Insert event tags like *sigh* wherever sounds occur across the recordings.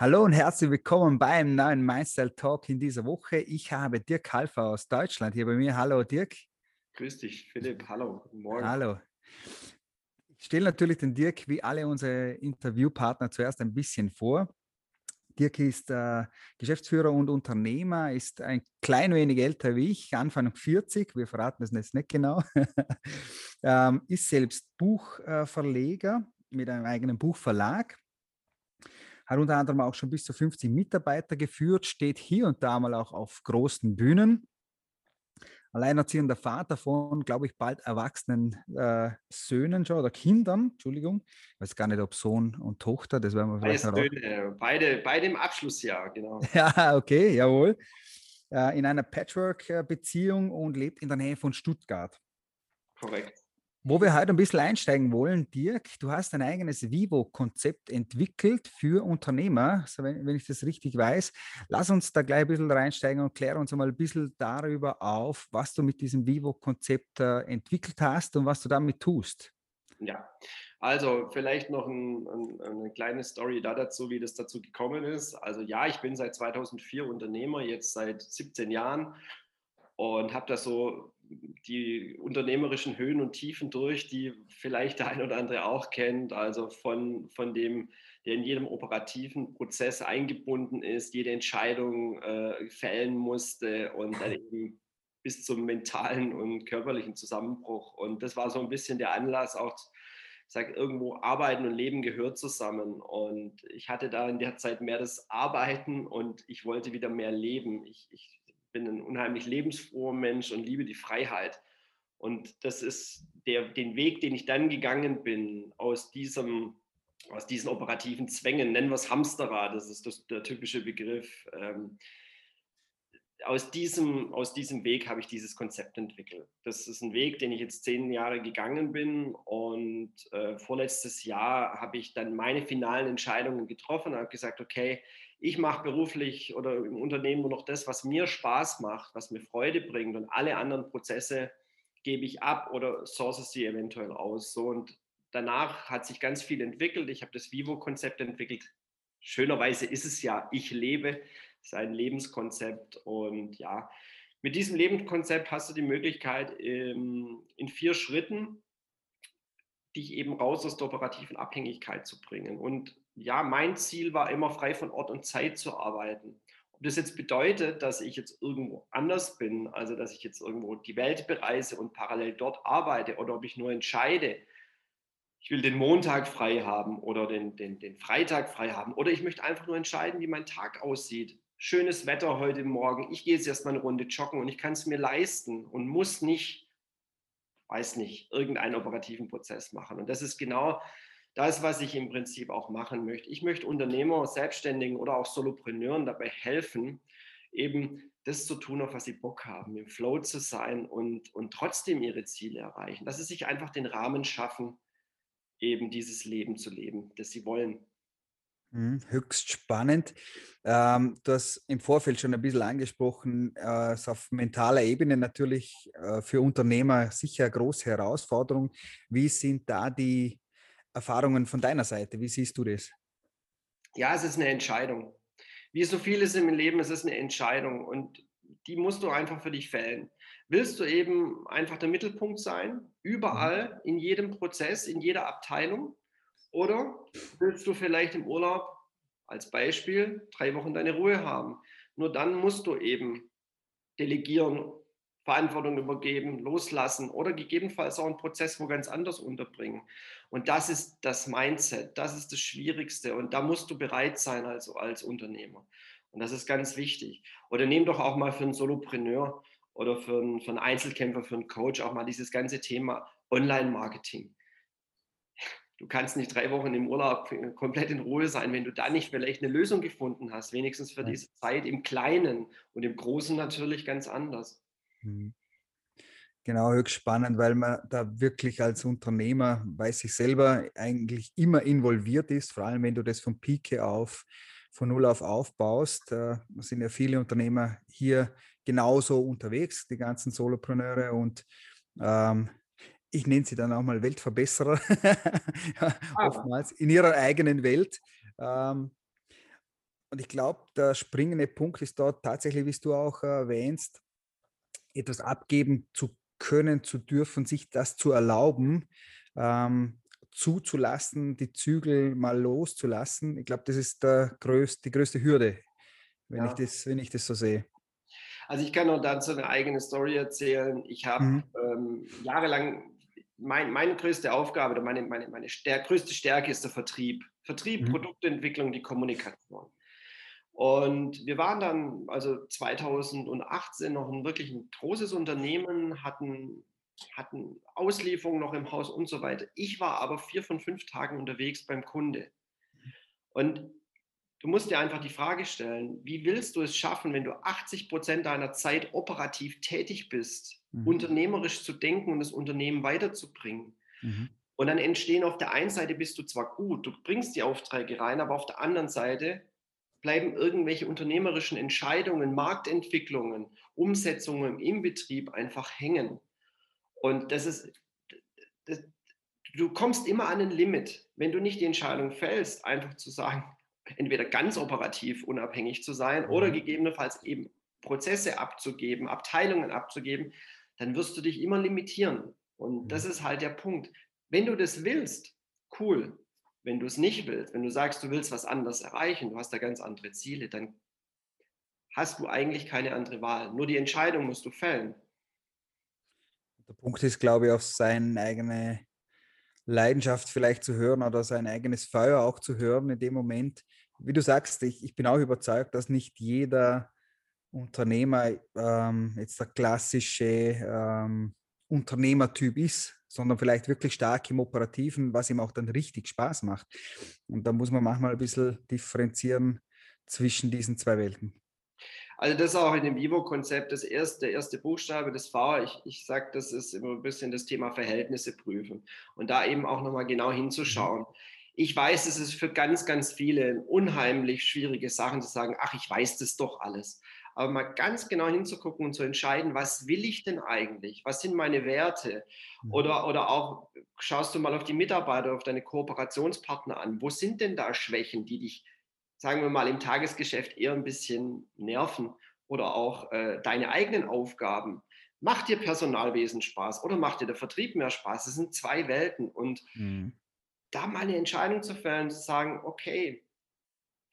Hallo und herzlich willkommen beim neuen Mindstyle Talk in dieser Woche. Ich habe Dirk Halfer aus Deutschland hier bei mir. Hallo Dirk. Grüß dich, Philipp. Hallo, guten Morgen. Hallo. Ich stelle natürlich den Dirk wie alle unsere Interviewpartner zuerst ein bisschen vor. Dirk ist äh, Geschäftsführer und Unternehmer, ist ein klein wenig älter wie ich, Anfang 40, wir verraten es jetzt nicht genau, *laughs* ähm, ist selbst Buchverleger mit einem eigenen Buchverlag hat unter anderem auch schon bis zu 50 Mitarbeiter geführt, steht hier und da mal auch auf großen Bühnen. Alleinerziehender Vater von, glaube ich, bald erwachsenen äh, Söhnen schon oder Kindern, Entschuldigung. Ich weiß gar nicht, ob Sohn und Tochter, das werden wir vielleicht. Söhne, beide, beide im Abschlussjahr, genau. *laughs* ja, okay, jawohl. Äh, in einer Patchwork-Beziehung und lebt in der Nähe von Stuttgart. Korrekt. Wo wir heute ein bisschen einsteigen wollen, Dirk, du hast ein eigenes Vivo-Konzept entwickelt für Unternehmer, also wenn, wenn, ich das richtig weiß. Lass uns da gleich ein bisschen reinsteigen und klär uns mal ein bisschen darüber auf, was du mit diesem Vivo-Konzept äh, entwickelt hast und was du damit tust. Ja, also vielleicht noch ein, ein, eine kleine Story da dazu, wie das dazu gekommen ist. Also ja, ich bin seit 2004 Unternehmer, jetzt seit 17 Jahren und habe das so die unternehmerischen Höhen und Tiefen durch, die vielleicht der ein oder andere auch kennt. Also von, von dem, der in jedem operativen Prozess eingebunden ist, jede Entscheidung äh, fällen musste und dann *laughs* eben bis zum mentalen und körperlichen Zusammenbruch. Und das war so ein bisschen der Anlass, auch ich sage, irgendwo Arbeiten und Leben gehört zusammen. Und ich hatte da in der Zeit mehr das Arbeiten und ich wollte wieder mehr leben. Ich, ich bin ein unheimlich lebensfroher Mensch und liebe die Freiheit. Und das ist der, den Weg, den ich dann gegangen bin aus diesem aus diesen operativen Zwängen, nennen wir es Hamsterrad, das ist das, der typische Begriff. Ähm, aus, diesem, aus diesem Weg habe ich dieses Konzept entwickelt. Das ist ein Weg, den ich jetzt zehn Jahre gegangen bin und äh, vorletztes Jahr habe ich dann meine finalen Entscheidungen getroffen und habe gesagt, okay, ich mache beruflich oder im Unternehmen nur noch das, was mir Spaß macht, was mir Freude bringt und alle anderen Prozesse gebe ich ab oder source sie eventuell aus. So und danach hat sich ganz viel entwickelt. Ich habe das Vivo-Konzept entwickelt. Schönerweise ist es ja, ich lebe, es ist ein Lebenskonzept und ja, mit diesem Lebenskonzept hast du die Möglichkeit, in vier Schritten dich eben raus aus der operativen Abhängigkeit zu bringen. Und ja, mein Ziel war immer frei von Ort und Zeit zu arbeiten. Ob das jetzt bedeutet, dass ich jetzt irgendwo anders bin, also dass ich jetzt irgendwo die Welt bereise und parallel dort arbeite oder ob ich nur entscheide, ich will den Montag frei haben oder den, den, den Freitag frei haben oder ich möchte einfach nur entscheiden, wie mein Tag aussieht. Schönes Wetter heute Morgen, ich gehe jetzt erstmal eine Runde joggen und ich kann es mir leisten und muss nicht, weiß nicht, irgendeinen operativen Prozess machen. Und das ist genau das, was ich im Prinzip auch machen möchte. Ich möchte Unternehmer, Selbstständigen oder auch Solopreneuren dabei helfen, eben das zu tun, auf was sie Bock haben, im Flow zu sein und, und trotzdem ihre Ziele erreichen. Dass sie sich einfach den Rahmen schaffen, eben dieses Leben zu leben, das sie wollen. Mhm, höchst spannend. Ähm, du hast im Vorfeld schon ein bisschen angesprochen, äh, ist auf mentaler Ebene natürlich äh, für Unternehmer sicher eine große Herausforderung. Wie sind da die Erfahrungen von deiner Seite? Wie siehst du das? Ja, es ist eine Entscheidung. Wie so vieles im Leben, es ist eine Entscheidung und die musst du einfach für dich fällen. Willst du eben einfach der Mittelpunkt sein, überall, mhm. in jedem Prozess, in jeder Abteilung? Oder willst du vielleicht im Urlaub als Beispiel drei Wochen deine Ruhe haben? Nur dann musst du eben delegieren Verantwortung übergeben, loslassen oder gegebenenfalls auch einen Prozess wo ganz anders unterbringen. Und das ist das Mindset, das ist das Schwierigste und da musst du bereit sein als, als Unternehmer. Und das ist ganz wichtig. Oder nimm doch auch mal für einen Solopreneur oder für einen, für einen Einzelkämpfer, für einen Coach auch mal dieses ganze Thema Online-Marketing. Du kannst nicht drei Wochen im Urlaub komplett in Ruhe sein, wenn du da nicht vielleicht eine Lösung gefunden hast, wenigstens für diese Zeit im Kleinen und im Großen natürlich ganz anders. Mhm. Genau, höchst spannend, weil man da wirklich als Unternehmer, weiß ich selber, eigentlich immer involviert ist, vor allem wenn du das von Pike auf, von Null auf aufbaust. Da sind ja viele Unternehmer hier genauso unterwegs, die ganzen Solopreneure und ähm, ich nenne sie dann auch mal Weltverbesserer, *laughs* ah. oftmals in ihrer eigenen Welt. Ähm, und ich glaube, der springende Punkt ist dort tatsächlich, wie du auch erwähnst, etwas abgeben zu können, zu dürfen, sich das zu erlauben, ähm, zuzulassen, die Zügel mal loszulassen. Ich glaube, das ist der größte, die größte Hürde, wenn, ja. ich das, wenn ich das so sehe. Also ich kann noch dazu eine eigene Story erzählen. Ich habe mhm. ähm, jahrelang, mein, meine größte Aufgabe oder meine, meine, meine stär größte Stärke ist der Vertrieb. Vertrieb, mhm. Produktentwicklung, die Kommunikation. Und wir waren dann also 2018 noch ein wirklich ein großes Unternehmen, hatten, hatten Auslieferungen noch im Haus und so weiter. Ich war aber vier von fünf Tagen unterwegs beim Kunde. Und du musst dir einfach die Frage stellen, wie willst du es schaffen, wenn du 80 Prozent deiner Zeit operativ tätig bist, mhm. unternehmerisch zu denken und das Unternehmen weiterzubringen? Mhm. Und dann entstehen auf der einen Seite bist du zwar gut, du bringst die Aufträge rein, aber auf der anderen Seite bleiben irgendwelche unternehmerischen Entscheidungen, Marktentwicklungen, Umsetzungen im Betrieb einfach hängen. Und das ist, das, du kommst immer an ein Limit, wenn du nicht die Entscheidung fällst, einfach zu sagen, entweder ganz operativ unabhängig zu sein oder mhm. gegebenenfalls eben Prozesse abzugeben, Abteilungen abzugeben, dann wirst du dich immer limitieren. Und das mhm. ist halt der Punkt. Wenn du das willst, cool, wenn du es nicht willst, wenn du sagst, du willst was anderes erreichen, du hast da ganz andere Ziele, dann hast du eigentlich keine andere Wahl. Nur die Entscheidung musst du fällen. Der Punkt ist, glaube ich, auf seine eigene Leidenschaft vielleicht zu hören oder sein eigenes Feuer auch zu hören in dem Moment. Wie du sagst, ich, ich bin auch überzeugt, dass nicht jeder Unternehmer ähm, jetzt der klassische ähm, Unternehmertyp ist, sondern vielleicht wirklich stark im Operativen, was ihm auch dann richtig Spaß macht. Und da muss man manchmal ein bisschen differenzieren zwischen diesen zwei Welten. Also das ist auch in dem Vivo-Konzept das erste, der erste Buchstabe des V. Ich, ich sage, das ist immer ein bisschen das Thema Verhältnisse prüfen und da eben auch nochmal genau hinzuschauen. Ich weiß, es ist für ganz, ganz viele unheimlich schwierige Sachen zu sagen, ach, ich weiß das doch alles aber mal ganz genau hinzugucken und zu entscheiden, was will ich denn eigentlich? Was sind meine Werte? Mhm. Oder, oder auch schaust du mal auf die Mitarbeiter, auf deine Kooperationspartner an. Wo sind denn da Schwächen, die dich, sagen wir mal, im Tagesgeschäft eher ein bisschen nerven? Oder auch äh, deine eigenen Aufgaben. Macht dir Personalwesen Spaß oder macht dir der Vertrieb mehr Spaß? Das sind zwei Welten. Und mhm. da mal eine Entscheidung zu fällen, zu sagen, okay,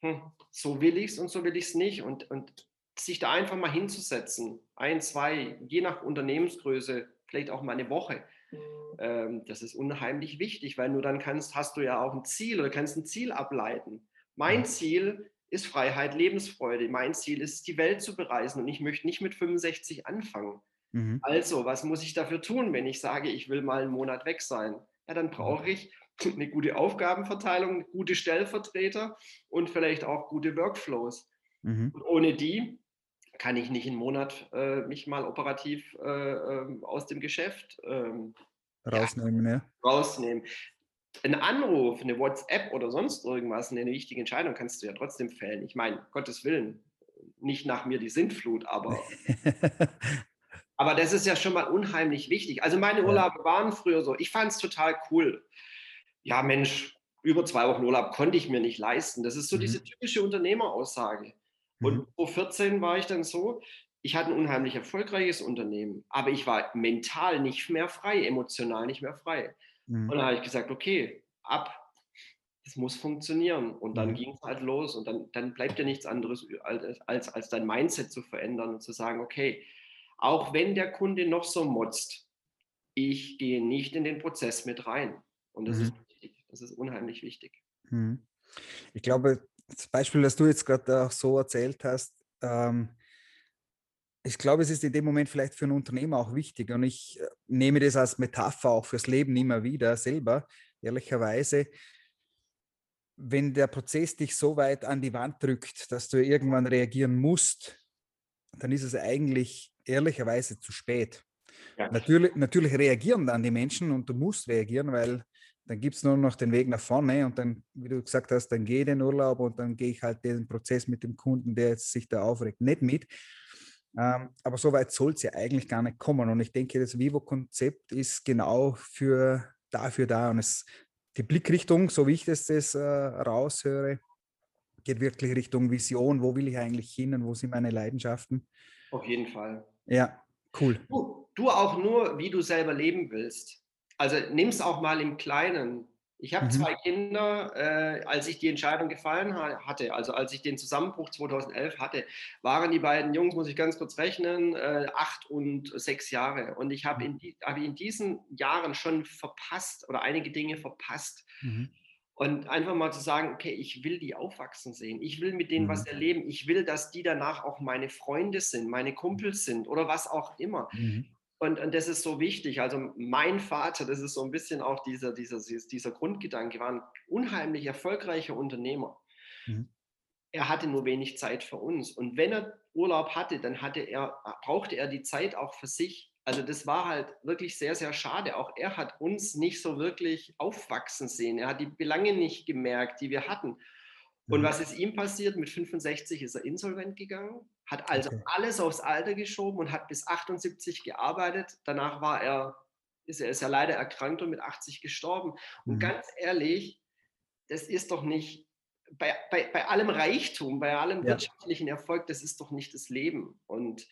hm, so will ich es und so will ich es nicht. Und, und sich da einfach mal hinzusetzen, ein, zwei, je nach Unternehmensgröße, vielleicht auch mal eine Woche. Mhm. Ähm, das ist unheimlich wichtig, weil nur dann kannst, hast du ja auch ein Ziel oder kannst ein Ziel ableiten. Mein Ziel ist Freiheit, Lebensfreude. Mein Ziel ist, die Welt zu bereisen und ich möchte nicht mit 65 anfangen. Mhm. Also, was muss ich dafür tun, wenn ich sage, ich will mal einen Monat weg sein? Ja, dann brauche ich eine gute Aufgabenverteilung, gute Stellvertreter und vielleicht auch gute Workflows. Mhm. Und ohne die kann ich nicht einen Monat äh, mich mal operativ äh, ähm, aus dem Geschäft ähm, rausnehmen, ja, ja. rausnehmen. Ein Anruf, eine WhatsApp oder sonst irgendwas, eine wichtige Entscheidung kannst du ja trotzdem fällen. Ich meine, Gottes Willen, nicht nach mir die Sintflut, aber, *laughs* aber das ist ja schon mal unheimlich wichtig. Also meine Urlaube waren früher so, ich fand es total cool. Ja, Mensch, über zwei Wochen Urlaub konnte ich mir nicht leisten. Das ist so mhm. diese typische Unternehmeraussage. Und mhm. vor 14 war ich dann so, ich hatte ein unheimlich erfolgreiches Unternehmen, aber ich war mental nicht mehr frei, emotional nicht mehr frei. Mhm. Und dann habe ich gesagt, okay, ab, das muss funktionieren. Und dann mhm. ging es halt los und dann, dann bleibt ja nichts anderes, als, als, als dein Mindset zu verändern und zu sagen, okay, auch wenn der Kunde noch so motzt, ich gehe nicht in den Prozess mit rein. Und das ist mhm. wichtig, das ist unheimlich wichtig. Mhm. Ich glaube, das Beispiel, das du jetzt gerade auch so erzählt hast, ähm, ich glaube, es ist in dem Moment vielleicht für einen Unternehmer auch wichtig und ich äh, nehme das als Metapher auch fürs Leben immer wieder selber, ehrlicherweise. Wenn der Prozess dich so weit an die Wand drückt, dass du irgendwann reagieren musst, dann ist es eigentlich ehrlicherweise zu spät. Ja. Natürlich, natürlich reagieren dann die Menschen und du musst reagieren, weil dann gibt es nur noch den Weg nach vorne und dann, wie du gesagt hast, dann gehe ich in den Urlaub und dann gehe ich halt den Prozess mit dem Kunden, der jetzt sich da aufregt, nicht mit. Ähm, aber so weit soll es ja eigentlich gar nicht kommen. Und ich denke, das Vivo-Konzept ist genau für, dafür da. Und es, die Blickrichtung, so wie ich das, das äh, raushöre, geht wirklich Richtung Vision, wo will ich eigentlich hin und wo sind meine Leidenschaften. Auf jeden Fall. Ja, cool. Du, du auch nur, wie du selber leben willst. Also nimm es auch mal im Kleinen. Ich habe mhm. zwei Kinder, äh, als ich die Entscheidung gefallen hatte, also als ich den Zusammenbruch 2011 hatte, waren die beiden Jungs, muss ich ganz kurz rechnen, äh, acht und sechs Jahre. Und ich habe in, die, hab in diesen Jahren schon verpasst oder einige Dinge verpasst. Mhm. Und einfach mal zu sagen, okay, ich will die aufwachsen sehen. Ich will mit denen mhm. was erleben. Ich will, dass die danach auch meine Freunde sind, meine Kumpels sind oder was auch immer. Mhm. Und, und das ist so wichtig. Also mein Vater, das ist so ein bisschen auch dieser, dieser, dieser Grundgedanke, war ein unheimlich erfolgreicher Unternehmer. Mhm. Er hatte nur wenig Zeit für uns. Und wenn er Urlaub hatte, dann hatte er, brauchte er die Zeit auch für sich. Also das war halt wirklich sehr, sehr schade. Auch er hat uns nicht so wirklich aufwachsen sehen. Er hat die Belange nicht gemerkt, die wir hatten. Und mhm. was ist ihm passiert? Mit 65 ist er insolvent gegangen, hat also okay. alles aufs Alter geschoben und hat bis 78 gearbeitet. Danach war er, ist er ist ja leider erkrankt und mit 80 gestorben. Und mhm. ganz ehrlich, das ist doch nicht, bei, bei, bei allem Reichtum, bei allem ja. wirtschaftlichen Erfolg, das ist doch nicht das Leben. Und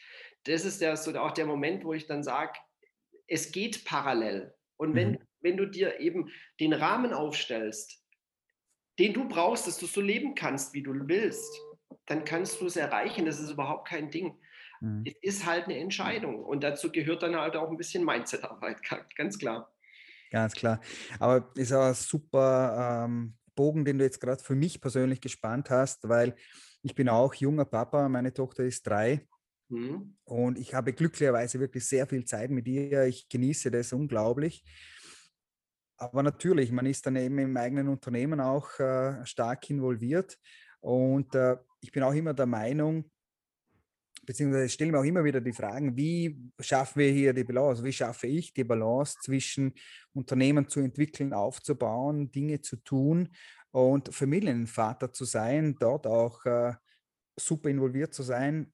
das ist der, so auch der Moment, wo ich dann sage, es geht parallel. Und wenn, mhm. wenn du dir eben den Rahmen aufstellst, den du brauchst, dass du so leben kannst, wie du willst, dann kannst du es erreichen. Das ist überhaupt kein Ding. Mhm. Es ist halt eine Entscheidung. Und dazu gehört dann halt auch ein bisschen Mindset-Arbeit, *laughs* ganz klar. Ganz klar. Aber ist auch ein super ähm, Bogen, den du jetzt gerade für mich persönlich gespannt hast, weil ich bin auch junger Papa, meine Tochter ist drei Mhm. Und ich habe glücklicherweise wirklich sehr viel Zeit mit ihr. Ich genieße das unglaublich. Aber natürlich, man ist dann eben im eigenen Unternehmen auch äh, stark involviert. Und äh, ich bin auch immer der Meinung, beziehungsweise stelle mir auch immer wieder die Fragen, wie schaffen wir hier die Balance? Wie schaffe ich die Balance zwischen Unternehmen zu entwickeln, aufzubauen, Dinge zu tun und Familienvater zu sein, dort auch äh, super involviert zu sein,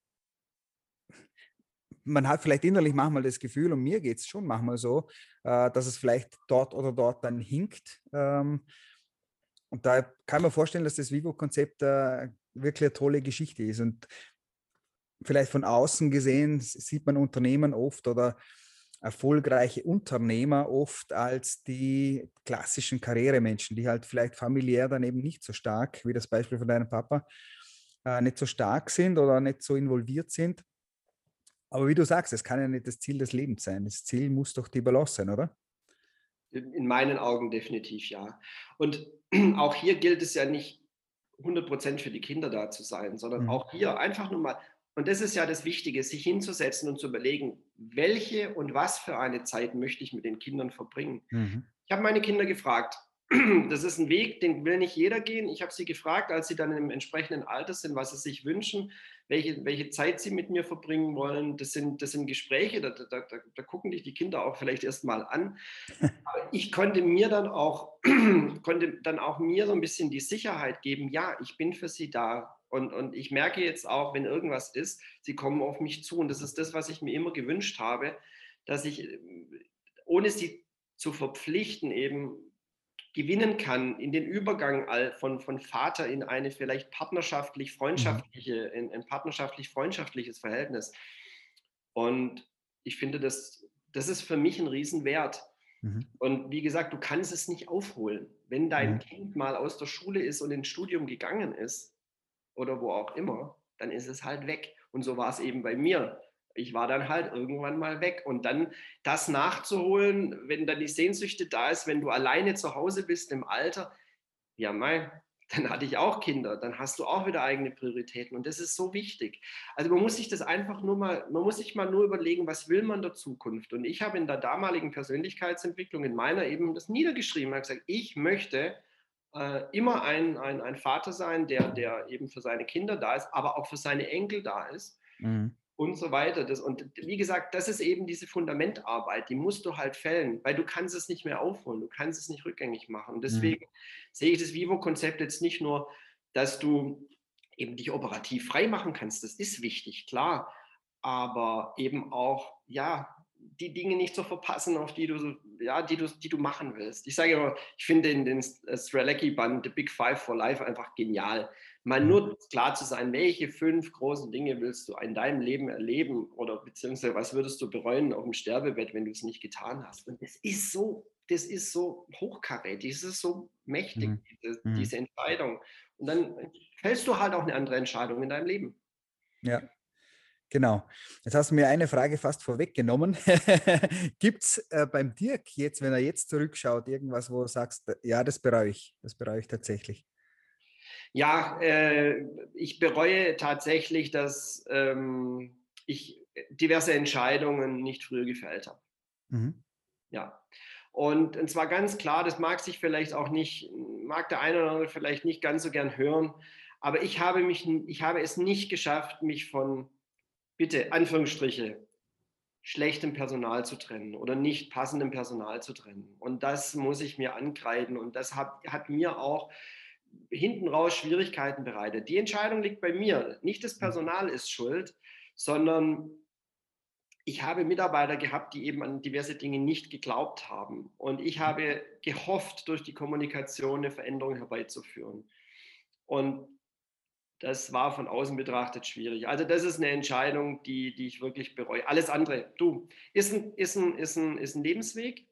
man hat vielleicht innerlich manchmal das Gefühl, und mir geht es schon manchmal so, äh, dass es vielleicht dort oder dort dann hinkt. Ähm, und da kann man vorstellen, dass das Vivo-Konzept äh, wirklich eine tolle Geschichte ist. Und vielleicht von außen gesehen sieht man Unternehmen oft oder erfolgreiche Unternehmer oft als die klassischen Karrieremenschen, die halt vielleicht familiär dann eben nicht so stark, wie das Beispiel von deinem Papa, äh, nicht so stark sind oder nicht so involviert sind. Aber wie du sagst, es kann ja nicht das Ziel des Lebens sein. Das Ziel muss doch die Balance sein, oder? In meinen Augen definitiv ja. Und *clears throat* auch hier gilt es ja nicht 100% für die Kinder da zu sein, sondern mhm. auch hier einfach nur mal, und das ist ja das Wichtige, sich hinzusetzen und zu überlegen, welche und was für eine Zeit möchte ich mit den Kindern verbringen. Mhm. Ich habe meine Kinder gefragt, das ist ein Weg, den will nicht jeder gehen. Ich habe sie gefragt, als sie dann im entsprechenden Alter sind, was sie sich wünschen, welche, welche Zeit sie mit mir verbringen wollen. Das sind, das sind Gespräche, da, da, da, da gucken dich die Kinder auch vielleicht erst mal an. Aber ich konnte mir dann auch, *clears throat* konnte dann auch mir so ein bisschen die Sicherheit geben, ja, ich bin für sie da. Und, und ich merke jetzt auch, wenn irgendwas ist, sie kommen auf mich zu. Und das ist das, was ich mir immer gewünscht habe, dass ich, ohne sie zu verpflichten, eben gewinnen kann in den Übergang von, von Vater in eine vielleicht partnerschaftlich freundschaftliche, in ein partnerschaftlich freundschaftliches Verhältnis. Und ich finde, das, das ist für mich ein Riesenwert. Mhm. Und wie gesagt, du kannst es nicht aufholen. Wenn dein mhm. Kind mal aus der Schule ist und ins Studium gegangen ist oder wo auch immer, dann ist es halt weg. Und so war es eben bei mir ich war dann halt irgendwann mal weg. Und dann das nachzuholen, wenn dann die Sehnsüchte da ist, wenn du alleine zu Hause bist im Alter, ja, mein, dann hatte ich auch Kinder, dann hast du auch wieder eigene Prioritäten und das ist so wichtig. Also man muss sich das einfach nur mal, man muss sich mal nur überlegen, was will man der Zukunft? Und ich habe in der damaligen Persönlichkeitsentwicklung in meiner eben das niedergeschrieben, habe gesagt, ich möchte äh, immer ein, ein, ein Vater sein, der, der eben für seine Kinder da ist, aber auch für seine Enkel da ist. Mhm und so weiter. Das, und wie gesagt, das ist eben diese Fundamentarbeit, die musst du halt fällen, weil du kannst es nicht mehr aufholen, du kannst es nicht rückgängig machen. Und mhm. deswegen mhm. sehe ich das Vivo-Konzept jetzt nicht nur, dass du eben dich operativ frei machen kannst, das ist wichtig, klar, aber eben auch, ja, die Dinge nicht zu verpassen, auf die du, ja, die du, die du machen willst. Ich sage immer, ich finde den, den Strelecki-Band, The Big Five for Life, einfach genial. Mal nur mhm. klar zu sein, welche fünf großen Dinge willst du in deinem Leben erleben oder beziehungsweise was würdest du bereuen auf dem Sterbebett, wenn du es nicht getan hast. Und das ist so, das ist so hochkarätig, das ist so mächtig, mhm. diese, mhm. diese Entscheidung. Und dann fällst du halt auch eine andere Entscheidung in deinem Leben. Ja, Genau. Jetzt hast du mir eine Frage fast vorweggenommen. *laughs* Gibt es äh, beim Dirk jetzt, wenn er jetzt zurückschaut, irgendwas, wo du sagst, äh, ja, das bereue ich, das bereue ich tatsächlich? Ja, äh, ich bereue tatsächlich, dass ähm, ich diverse Entscheidungen nicht früher gefällt habe. Mhm. Ja. Und, und zwar ganz klar, das mag sich vielleicht auch nicht, mag der eine oder andere vielleicht nicht ganz so gern hören, aber ich habe mich, ich habe es nicht geschafft, mich von bitte, Anführungsstriche, schlechtem Personal zu trennen oder nicht passendem Personal zu trennen. Und das muss ich mir ankreiden. Und das hat, hat mir auch hinten raus Schwierigkeiten bereitet. Die Entscheidung liegt bei mir. Nicht das Personal ist schuld, sondern ich habe Mitarbeiter gehabt, die eben an diverse Dinge nicht geglaubt haben. Und ich habe gehofft, durch die Kommunikation eine Veränderung herbeizuführen. Und das war von außen betrachtet schwierig. Also das ist eine Entscheidung, die, die ich wirklich bereue. Alles andere, du, ist ein, ist ein, ist ein, ist ein Lebensweg,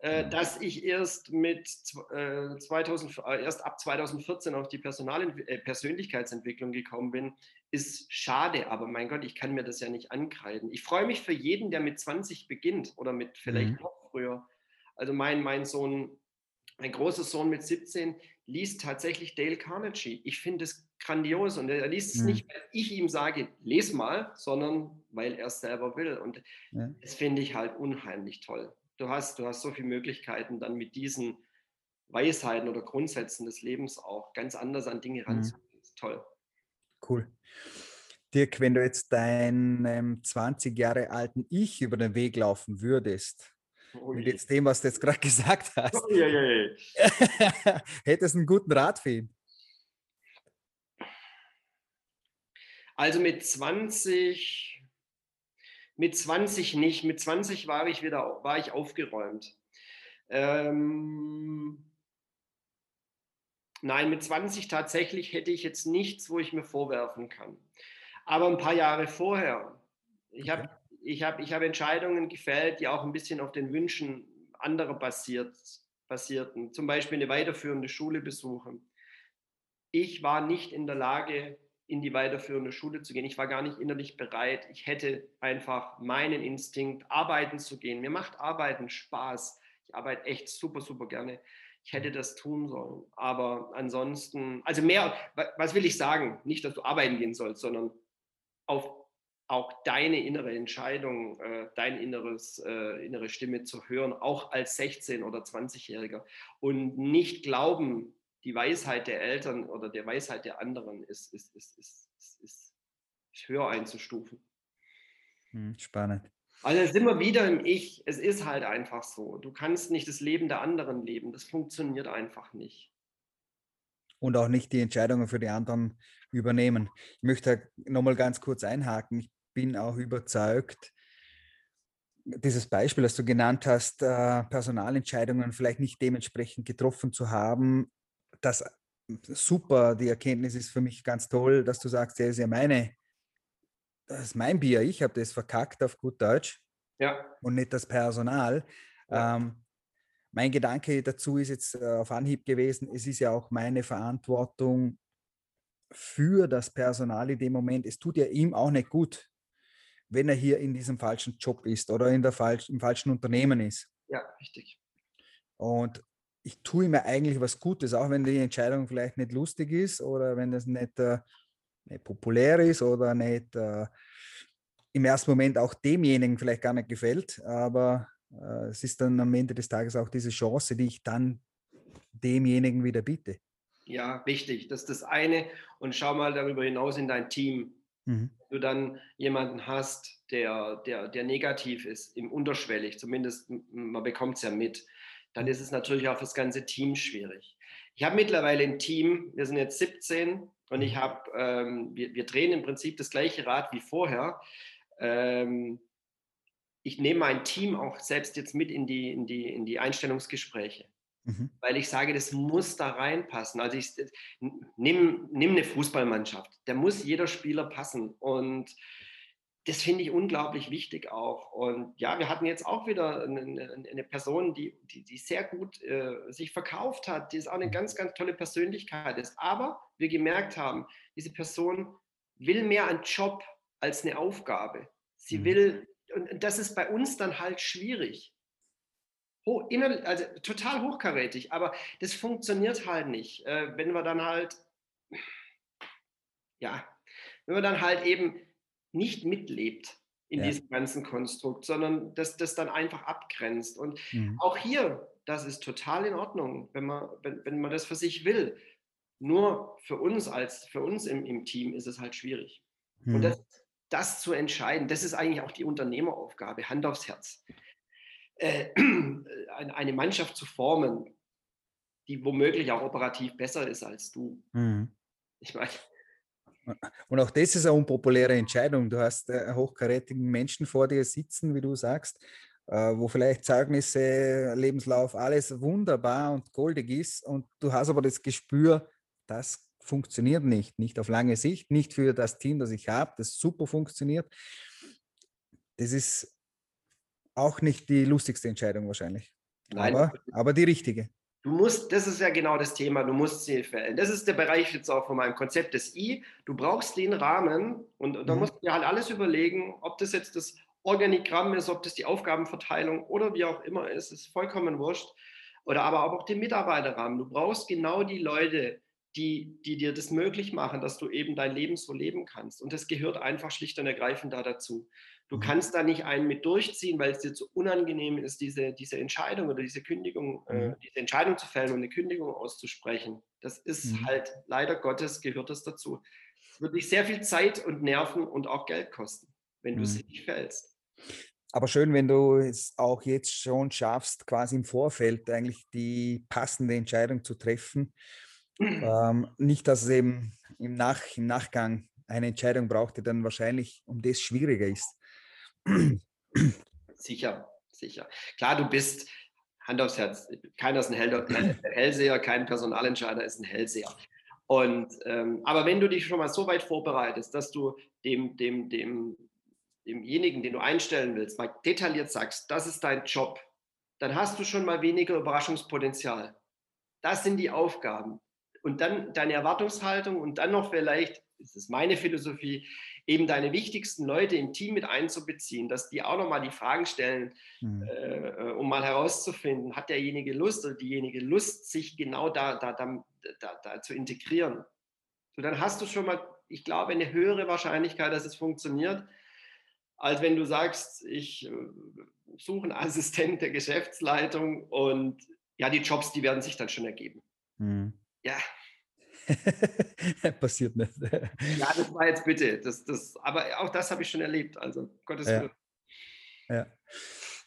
äh, mhm. dass ich erst mit äh, 2000, äh, erst ab 2014 auf die Personal äh, Persönlichkeitsentwicklung gekommen bin, ist schade. Aber mein Gott, ich kann mir das ja nicht ankreiden. Ich freue mich für jeden, der mit 20 beginnt oder mit vielleicht mhm. noch früher. Also mein, mein Sohn, mein großer Sohn mit 17 liest tatsächlich Dale Carnegie. Ich finde es grandios und er liest es mhm. nicht, weil ich ihm sage, les mal, sondern weil er es selber will. Und ja. das finde ich halt unheimlich toll. Du hast, du hast so viele Möglichkeiten, dann mit diesen Weisheiten oder Grundsätzen des Lebens auch ganz anders an Dinge mhm. ranzugehen. Mhm. Toll. Cool. Dirk, wenn du jetzt deinem 20 Jahre alten Ich über den Weg laufen würdest, oh mit jetzt dem, was du jetzt gerade *laughs* gesagt hast, oh je, je. hättest du einen guten Rat für ihn? Also mit 20, mit 20 nicht. Mit 20 war ich wieder, war ich aufgeräumt. Ähm, nein, mit 20 tatsächlich hätte ich jetzt nichts, wo ich mir vorwerfen kann. Aber ein paar Jahre vorher, ich habe ich hab, ich hab Entscheidungen gefällt, die auch ein bisschen auf den Wünschen anderer basiert, basierten. Zum Beispiel eine weiterführende Schule besuchen. Ich war nicht in der Lage, in die weiterführende Schule zu gehen. Ich war gar nicht innerlich bereit. Ich hätte einfach meinen Instinkt, arbeiten zu gehen. Mir macht Arbeiten Spaß. Ich arbeite echt super, super gerne. Ich hätte das tun sollen. Aber ansonsten, also mehr, was will ich sagen? Nicht, dass du arbeiten gehen sollst, sondern auf auch deine innere Entscheidung, äh, dein inneres, äh, innere Stimme zu hören, auch als 16- oder 20-Jähriger und nicht glauben, die Weisheit der Eltern oder der Weisheit der anderen ist, ist, ist, ist, ist, ist höher einzustufen. Hm, spannend. Also sind wir wieder im Ich. Es ist halt einfach so. Du kannst nicht das Leben der anderen leben. Das funktioniert einfach nicht. Und auch nicht die Entscheidungen für die anderen übernehmen. Ich möchte nochmal ganz kurz einhaken. Ich bin auch überzeugt, dieses Beispiel, das du genannt hast, äh, Personalentscheidungen vielleicht nicht dementsprechend getroffen zu haben, das super, die Erkenntnis ist für mich ganz toll, dass du sagst, der ist ja meine, das ist mein Bier, ich habe das verkackt auf gut Deutsch ja. und nicht das Personal. Ja. Ähm, mein Gedanke dazu ist jetzt äh, auf Anhieb gewesen, es ist ja auch meine Verantwortung für das Personal in dem Moment. Es tut ja ihm auch nicht gut, wenn er hier in diesem falschen Job ist oder in der falsch, im falschen Unternehmen ist. Ja, richtig. Und ich tue mir eigentlich was Gutes, auch wenn die Entscheidung vielleicht nicht lustig ist oder wenn das nicht, äh, nicht populär ist oder nicht äh, im ersten Moment auch demjenigen vielleicht gar nicht gefällt. Aber äh, es ist dann am Ende des Tages auch diese Chance, die ich dann demjenigen wieder biete. Ja, wichtig. Das ist das eine. Und schau mal darüber hinaus in dein Team. Mhm. Wenn du dann jemanden hast, der, der, der negativ ist, im unterschwellig, zumindest man bekommt es ja mit, dann ist es natürlich auch für das ganze Team schwierig. Ich habe mittlerweile ein Team, wir sind jetzt 17 und ich mhm. habe, ähm, wir, wir, drehen im Prinzip das gleiche Rad wie vorher. Ähm, ich nehme mein Team auch selbst jetzt mit in die, in die, in die Einstellungsgespräche. Mhm. Weil ich sage, das muss da reinpassen. Also ich nimm, nimm eine Fußballmannschaft. Da muss jeder Spieler passen. Und das finde ich unglaublich wichtig auch. Und ja, wir hatten jetzt auch wieder eine, eine Person, die, die, die, sehr gut äh, sich verkauft hat, die ist auch eine ganz, ganz tolle Persönlichkeit ist. Aber wir gemerkt haben, diese Person will mehr einen Job als eine Aufgabe. Sie mhm. will, und das ist bei uns dann halt schwierig. Hoch, inner, also total hochkarätig, aber das funktioniert halt nicht. Äh, wenn wir dann halt, ja, wenn wir dann halt eben nicht mitlebt in ja. diesem ganzen Konstrukt, sondern dass das dann einfach abgrenzt. Und mhm. auch hier, das ist total in Ordnung, wenn man, wenn, wenn man das für sich will. Nur für uns als für uns im, im Team ist es halt schwierig. Mhm. Und das, das zu entscheiden, das ist eigentlich auch die Unternehmeraufgabe, Hand aufs Herz. Äh, *clears throat* eine Mannschaft zu formen, die womöglich auch operativ besser ist als du. Mhm. Ich meine, und auch das ist eine unpopuläre Entscheidung. Du hast äh, hochkarätigen Menschen vor dir sitzen, wie du sagst, äh, wo vielleicht Zeugnisse, Lebenslauf, alles wunderbar und goldig ist. Und du hast aber das Gespür, das funktioniert nicht. Nicht auf lange Sicht, nicht für das Team, das ich habe, das super funktioniert. Das ist auch nicht die lustigste Entscheidung wahrscheinlich. Nein. Aber, aber die richtige. Du musst, das ist ja genau das Thema, du musst sie verändern. Das ist der Bereich jetzt auch von meinem Konzept des I. Du brauchst den Rahmen und, und da mhm. musst du dir halt alles überlegen, ob das jetzt das Organigramm ist, ob das die Aufgabenverteilung oder wie auch immer ist, ist vollkommen wurscht. Oder aber auch den Mitarbeiterrahmen. Du brauchst genau die Leute, die, die dir das möglich machen, dass du eben dein Leben so leben kannst. Und das gehört einfach schlicht und ergreifend da dazu. Du mhm. kannst da nicht einen mit durchziehen, weil es dir zu unangenehm ist, diese, diese Entscheidung oder diese Kündigung, äh, mhm. diese Entscheidung zu fällen und eine Kündigung auszusprechen. Das ist mhm. halt, leider Gottes, gehört das dazu. Es wird dich sehr viel Zeit und Nerven und auch Geld kosten, wenn du mhm. es nicht fällst. Aber schön, wenn du es auch jetzt schon schaffst, quasi im Vorfeld eigentlich die passende Entscheidung zu treffen. *clears throat* Ähm, nicht, dass es eben im, Nach, im Nachgang eine Entscheidung braucht, die dann wahrscheinlich um das schwieriger ist. Sicher, sicher. Klar, du bist Hand aufs Herz. Keiner ist ein Hellseher, kein Personalentscheider ist ein Hellseher. Und, ähm, aber wenn du dich schon mal so weit vorbereitest, dass du dem, dem, dem, demjenigen, den du einstellen willst, mal detailliert sagst, das ist dein Job, dann hast du schon mal weniger Überraschungspotenzial. Das sind die Aufgaben. Und dann deine Erwartungshaltung und dann noch vielleicht, das ist meine Philosophie, eben deine wichtigsten Leute im Team mit einzubeziehen, dass die auch nochmal die Fragen stellen, mhm. äh, um mal herauszufinden, hat derjenige Lust oder diejenige Lust, sich genau da, da, da, da, da zu integrieren. So, dann hast du schon mal, ich glaube, eine höhere Wahrscheinlichkeit, dass es funktioniert, als wenn du sagst, ich äh, suche einen Assistent der Geschäftsleitung und ja, die Jobs, die werden sich dann schon ergeben. Mhm. Ja, *laughs* Passiert nicht. ja, das war jetzt bitte. Das, das, aber auch das habe ich schon erlebt. Also Gottes. Willen. Ja.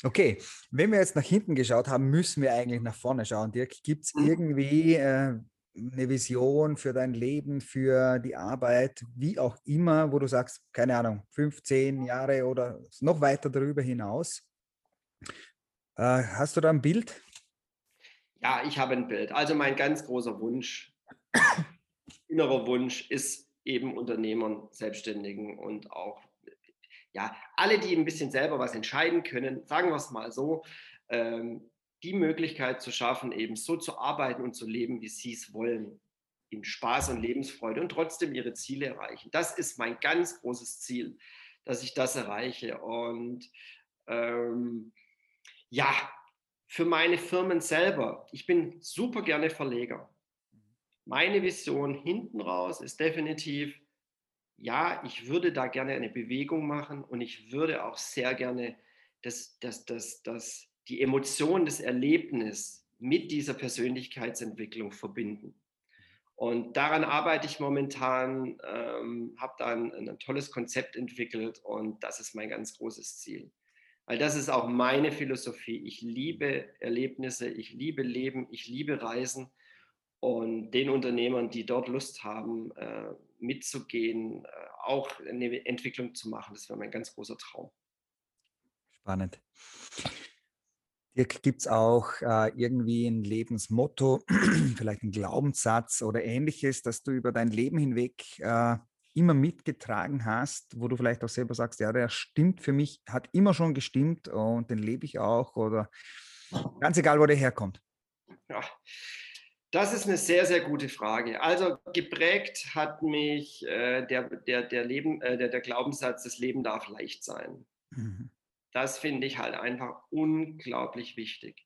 Okay, wenn wir jetzt nach hinten geschaut haben, müssen wir eigentlich nach vorne schauen. Dirk, gibt es mhm. irgendwie äh, eine Vision für dein Leben, für die Arbeit, wie auch immer, wo du sagst, keine Ahnung, 15 Jahre oder noch weiter darüber hinaus? Äh, hast du da ein Bild? Ja, ich habe ein Bild. Also mein ganz großer Wunsch innerer Wunsch ist eben Unternehmern, Selbstständigen und auch ja, alle, die ein bisschen selber was entscheiden können, sagen wir es mal so, ähm, die Möglichkeit zu schaffen, eben so zu arbeiten und zu leben, wie sie es wollen, in Spaß und Lebensfreude und trotzdem ihre Ziele erreichen. Das ist mein ganz großes Ziel, dass ich das erreiche. Und ähm, ja, für meine Firmen selber, ich bin super gerne Verleger meine Vision hinten raus ist definitiv, ja, ich würde da gerne eine Bewegung machen und ich würde auch sehr gerne das, das, das, das, die Emotion des Erlebnisses mit dieser Persönlichkeitsentwicklung verbinden. Und daran arbeite ich momentan, ähm, habe da ein, ein, tolles Konzept entwickelt und das ist mein ganz großes Ziel. Weil das ist auch meine Philosophie. Ich liebe Erlebnisse, ich liebe Leben, ich liebe Reisen und den Unternehmern, die dort Lust haben, äh, mitzugehen, äh, auch eine Entwicklung zu machen. Das wäre mein ganz großer Traum. Spannend. Dirk, gibt es auch äh, irgendwie ein Lebensmotto, *clears throat* vielleicht ein Glaubenssatz oder ähnliches, das du über dein Leben hinweg äh, immer mitgetragen hast, wo du vielleicht auch selber sagst, ja, der stimmt für mich, hat immer schon gestimmt und den lebe ich auch oder ganz egal, wo der herkommt? Ja, das ist eine sehr, sehr gute Frage. Also geprägt hat mich äh, der, der, der, Leben, äh, der, der Glaubenssatz, das Leben darf leicht sein. Mhm. Das finde ich halt einfach unglaublich wichtig.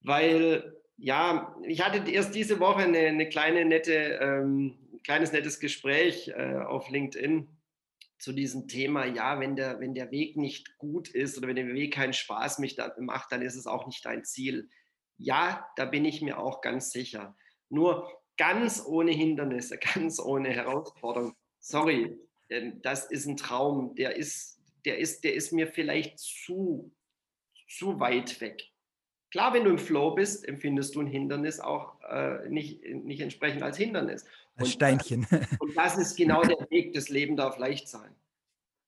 Weil, ja, ich hatte erst diese Woche eine, eine kleine nette, ähm, kleines nettes Gespräch äh, auf LinkedIn zu diesem Thema, ja, wenn der, wenn der Weg nicht gut ist oder wenn der Weg keinen Spaß macht, dann ist es auch nicht dein Ziel. Ja, da bin ich mir auch ganz sicher. Nur ganz ohne Hindernisse, *laughs* ganz ohne Herausforderung, sorry, das ist ein Traum, der ist, der ist, der ist mir vielleicht zu, zu weit weg. Klar, wenn du im Flow bist, empfindest du ein Hindernis auch äh, nicht, nicht entsprechend als Hindernis. Ein Steinchen. Das, und das ist genau der Weg, das Leben darf leicht sein.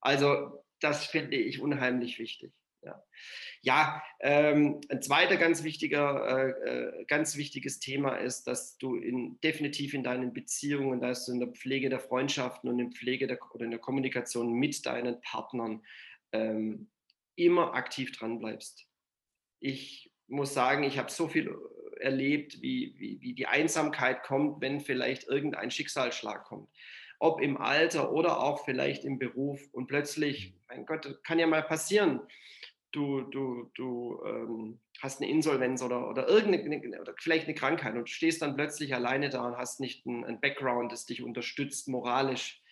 Also das finde ich unheimlich wichtig. Ja, ja ähm, ein zweiter ganz wichtiger, äh, äh, ganz wichtiges Thema ist, dass du in, definitiv in deinen Beziehungen, dass du in der Pflege der Freundschaften und in der Pflege der, oder in der Kommunikation mit deinen Partnern ähm, immer aktiv dran bleibst. Ich muss sagen, ich habe so viel erlebt, wie, wie, wie die Einsamkeit kommt, wenn vielleicht irgendein Schicksalsschlag kommt. Ob im Alter oder auch vielleicht im Beruf. Und plötzlich, mein Gott, das kann ja mal passieren. Du, du, du ähm, hast eine Insolvenz oder, oder irgendeine, oder vielleicht eine Krankheit und stehst dann plötzlich alleine da und hast nicht ein, ein Background, das dich unterstützt moralisch.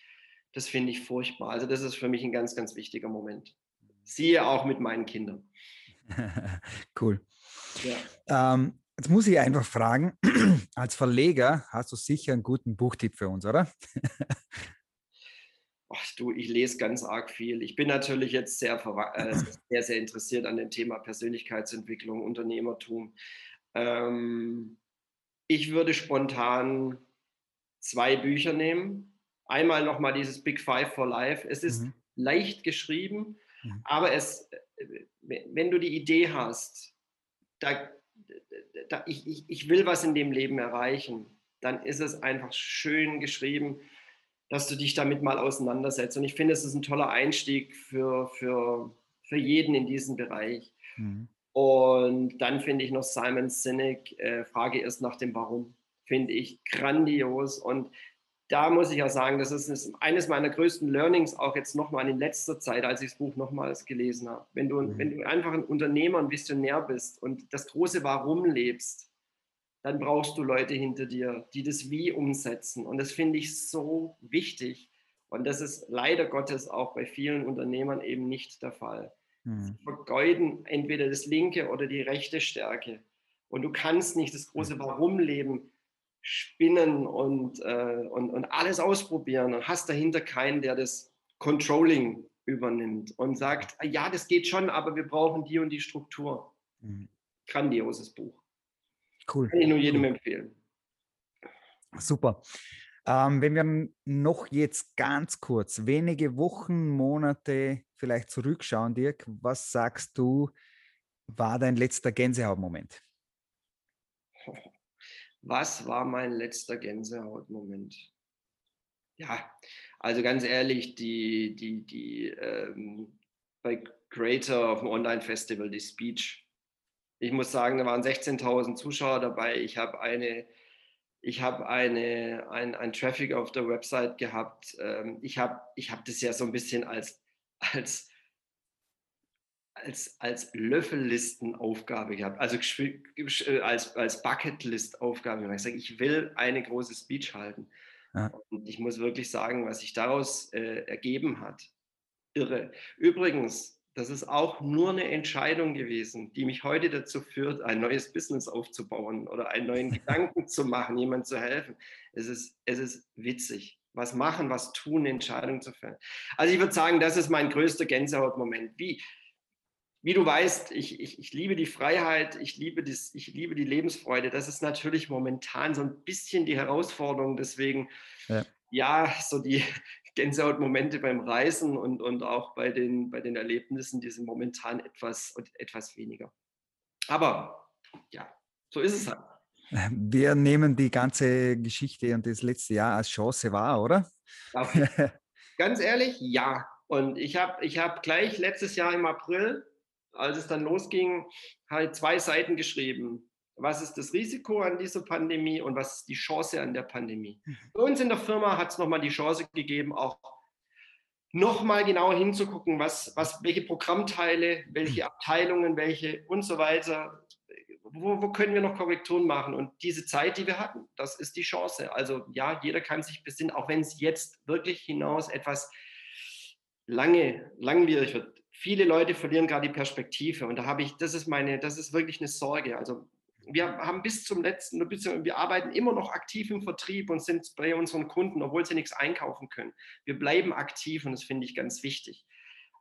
Das finde ich furchtbar. Also das ist für mich ein ganz, ganz wichtiger Moment. Siehe auch mit meinen Kindern. *laughs* cool. Ja. Ähm, jetzt muss ich einfach fragen, *clears throat* als Verleger hast du sicher einen guten Buchtipp für uns, oder? *laughs* Ach du, ich lese ganz arg viel. Ich bin natürlich jetzt sehr, äh, *laughs* sehr, sehr interessiert an dem Thema Persönlichkeitsentwicklung, Unternehmertum. Ähm, ich würde spontan zwei Bücher nehmen. Einmal nochmal dieses Big Five for Life. Es ist mhm. leicht geschrieben, mhm. aber es, äh, wenn du die Idee hast, da, da, ich, ich, ich will was in dem Leben erreichen, dann ist es einfach schön geschrieben, dass du dich damit mal auseinandersetzt. Und ich finde, es ist ein toller Einstieg für, für, für jeden in diesem Bereich. Mhm. Und dann finde ich noch Simon Sinek, äh, Frage erst nach dem Warum, finde ich grandios. Und da muss ich auch sagen, das ist eines meiner größten Learnings auch jetzt nochmal in letzter Zeit, als ich das Buch nochmals gelesen habe. Wenn du, mhm. wenn du einfach ein Unternehmer, ein Visionär bist und das große Warum lebst, dann brauchst du Leute hinter dir, die das Wie umsetzen. Und das finde ich so wichtig. Und das ist leider Gottes auch bei vielen Unternehmern eben nicht der Fall. Mhm. Sie vergeuden entweder das linke oder die rechte Stärke. Und du kannst nicht das große Warum leben, spinnen und, äh, und, und alles ausprobieren und hast dahinter keinen, der das Controlling übernimmt und sagt, ah ja, das geht schon, aber wir brauchen die und die Struktur. Mhm. Grandioses Buch. Cool. Kann ich nur jedem empfehlen. Super. Ähm, wenn wir noch jetzt ganz kurz, wenige Wochen, Monate vielleicht zurückschauen, Dirk, was sagst du, war dein letzter Gänsehautmoment? Was war mein letzter Gänsehautmoment? Ja, also ganz ehrlich, die, die, die ähm, bei Creator auf dem Online-Festival, die Speech. Ich muss sagen, da waren 16.000 Zuschauer dabei. Ich habe eine, ich habe eine, ein, ein Traffic auf der Website gehabt. Ähm, ich habe ich hab das ja so ein bisschen als, als als, als Löffellistenaufgabe gehabt, also äh, als, als Bucketlist-Aufgabe. Ich sage, ich will eine große Speech halten. Ja. Und ich muss wirklich sagen, was sich daraus äh, ergeben hat, irre. Übrigens, das ist auch nur eine Entscheidung gewesen, die mich heute dazu führt, ein neues Business aufzubauen oder einen neuen *laughs* Gedanken zu machen, jemandem zu helfen. Es ist, es ist witzig. Was machen, was tun, Entscheidungen zu fällen. Also ich würde sagen, das ist mein größter Gänsehautmoment. Wie, wie du weißt, ich, ich, ich liebe die Freiheit, ich liebe, das, ich liebe die Lebensfreude. Das ist natürlich momentan so ein bisschen die Herausforderung. Deswegen, ja, ja so die, Gänsehautmomente beim Reisen und, und auch bei den, bei den Erlebnissen, die sind momentan etwas, etwas weniger. Aber ja, so ist es halt. Wir nehmen die ganze Geschichte und das letzte Jahr als Chance wahr, oder? Ganz ehrlich, ja. Und ich habe ich hab gleich letztes Jahr im April, als es dann losging, halt zwei Seiten geschrieben. Was ist das Risiko an dieser Pandemie und was ist die Chance an der Pandemie? Mhm. Bei uns in der Firma hat es nochmal die Chance gegeben, auch nochmal genauer hinzugucken, was, was, welche Programmteile, welche Abteilungen, welche und so weiter wo, wo, können wir noch Korrekturen machen? Und diese Zeit, die wir hatten, das ist die Chance. Also ja, jeder kann sich besinnen, auch wenn es jetzt wirklich hinaus etwas lange, langwierig wird. Viele Leute verlieren gerade die Perspektive und da habe ich, das ist meine, das ist wirklich eine Sorge. Also wir haben bis zum letzten, wir arbeiten immer noch aktiv im Vertrieb und sind bei unseren Kunden, obwohl sie nichts einkaufen können. Wir bleiben aktiv und das finde ich ganz wichtig.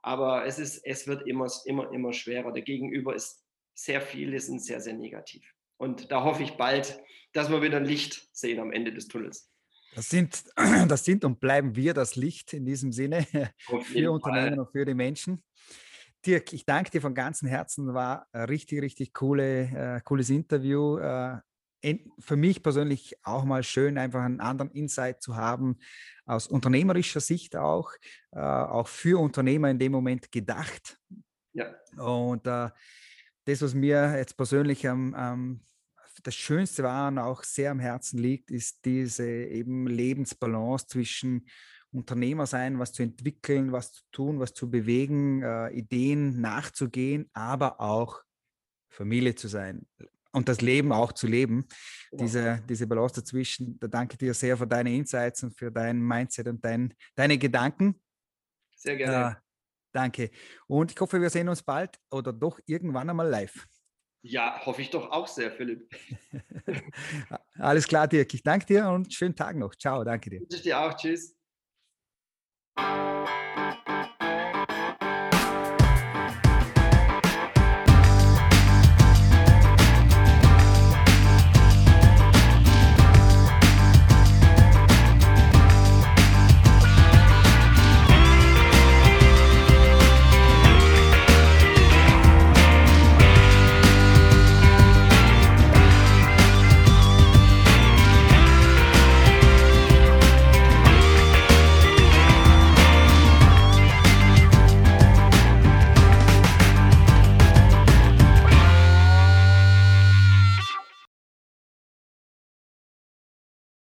Aber es, ist, es wird immer, immer, immer schwerer. Der Gegenüber ist sehr viele sind sehr, sehr negativ. Und da hoffe ich bald, dass wir wieder ein Licht sehen am Ende des Tunnels. Das sind, *clears throat* das sind und bleiben wir das Licht in diesem Sinne für Unternehmen und für die Menschen. Dirk, ich danke dir von ganzem Herzen. War ein richtig, richtig coole, äh, cooles Interview. Äh, für mich persönlich auch mal schön, einfach einen anderen Insight zu haben, aus unternehmerischer Sicht auch, äh, auch für Unternehmer in dem Moment gedacht. Ja. Und äh, das, was mir jetzt persönlich am, am das Schönste war und auch sehr am Herzen liegt, ist diese eben Lebensbalance zwischen Unternehmer sein, was zu entwickeln, was zu tun, was zu bewegen, äh, Ideen nachzugehen, aber auch Familie zu sein und das Leben auch zu leben. Genau. Diese, diese Balance dazwischen, da danke dir sehr für deine Insights und für dein Mindset und dein, deine Gedanken. Sehr gerne. Äh, Danke. Und ich hoffe, wir sehen uns bald oder doch irgendwann einmal live. Ja, hoffe ich doch auch sehr, Philipp. *laughs* Alles klar, Dirk. Ich danke dir und schönen Tag noch. Ciao, danke dir. Ich dir auch. Tschüss. Thank you.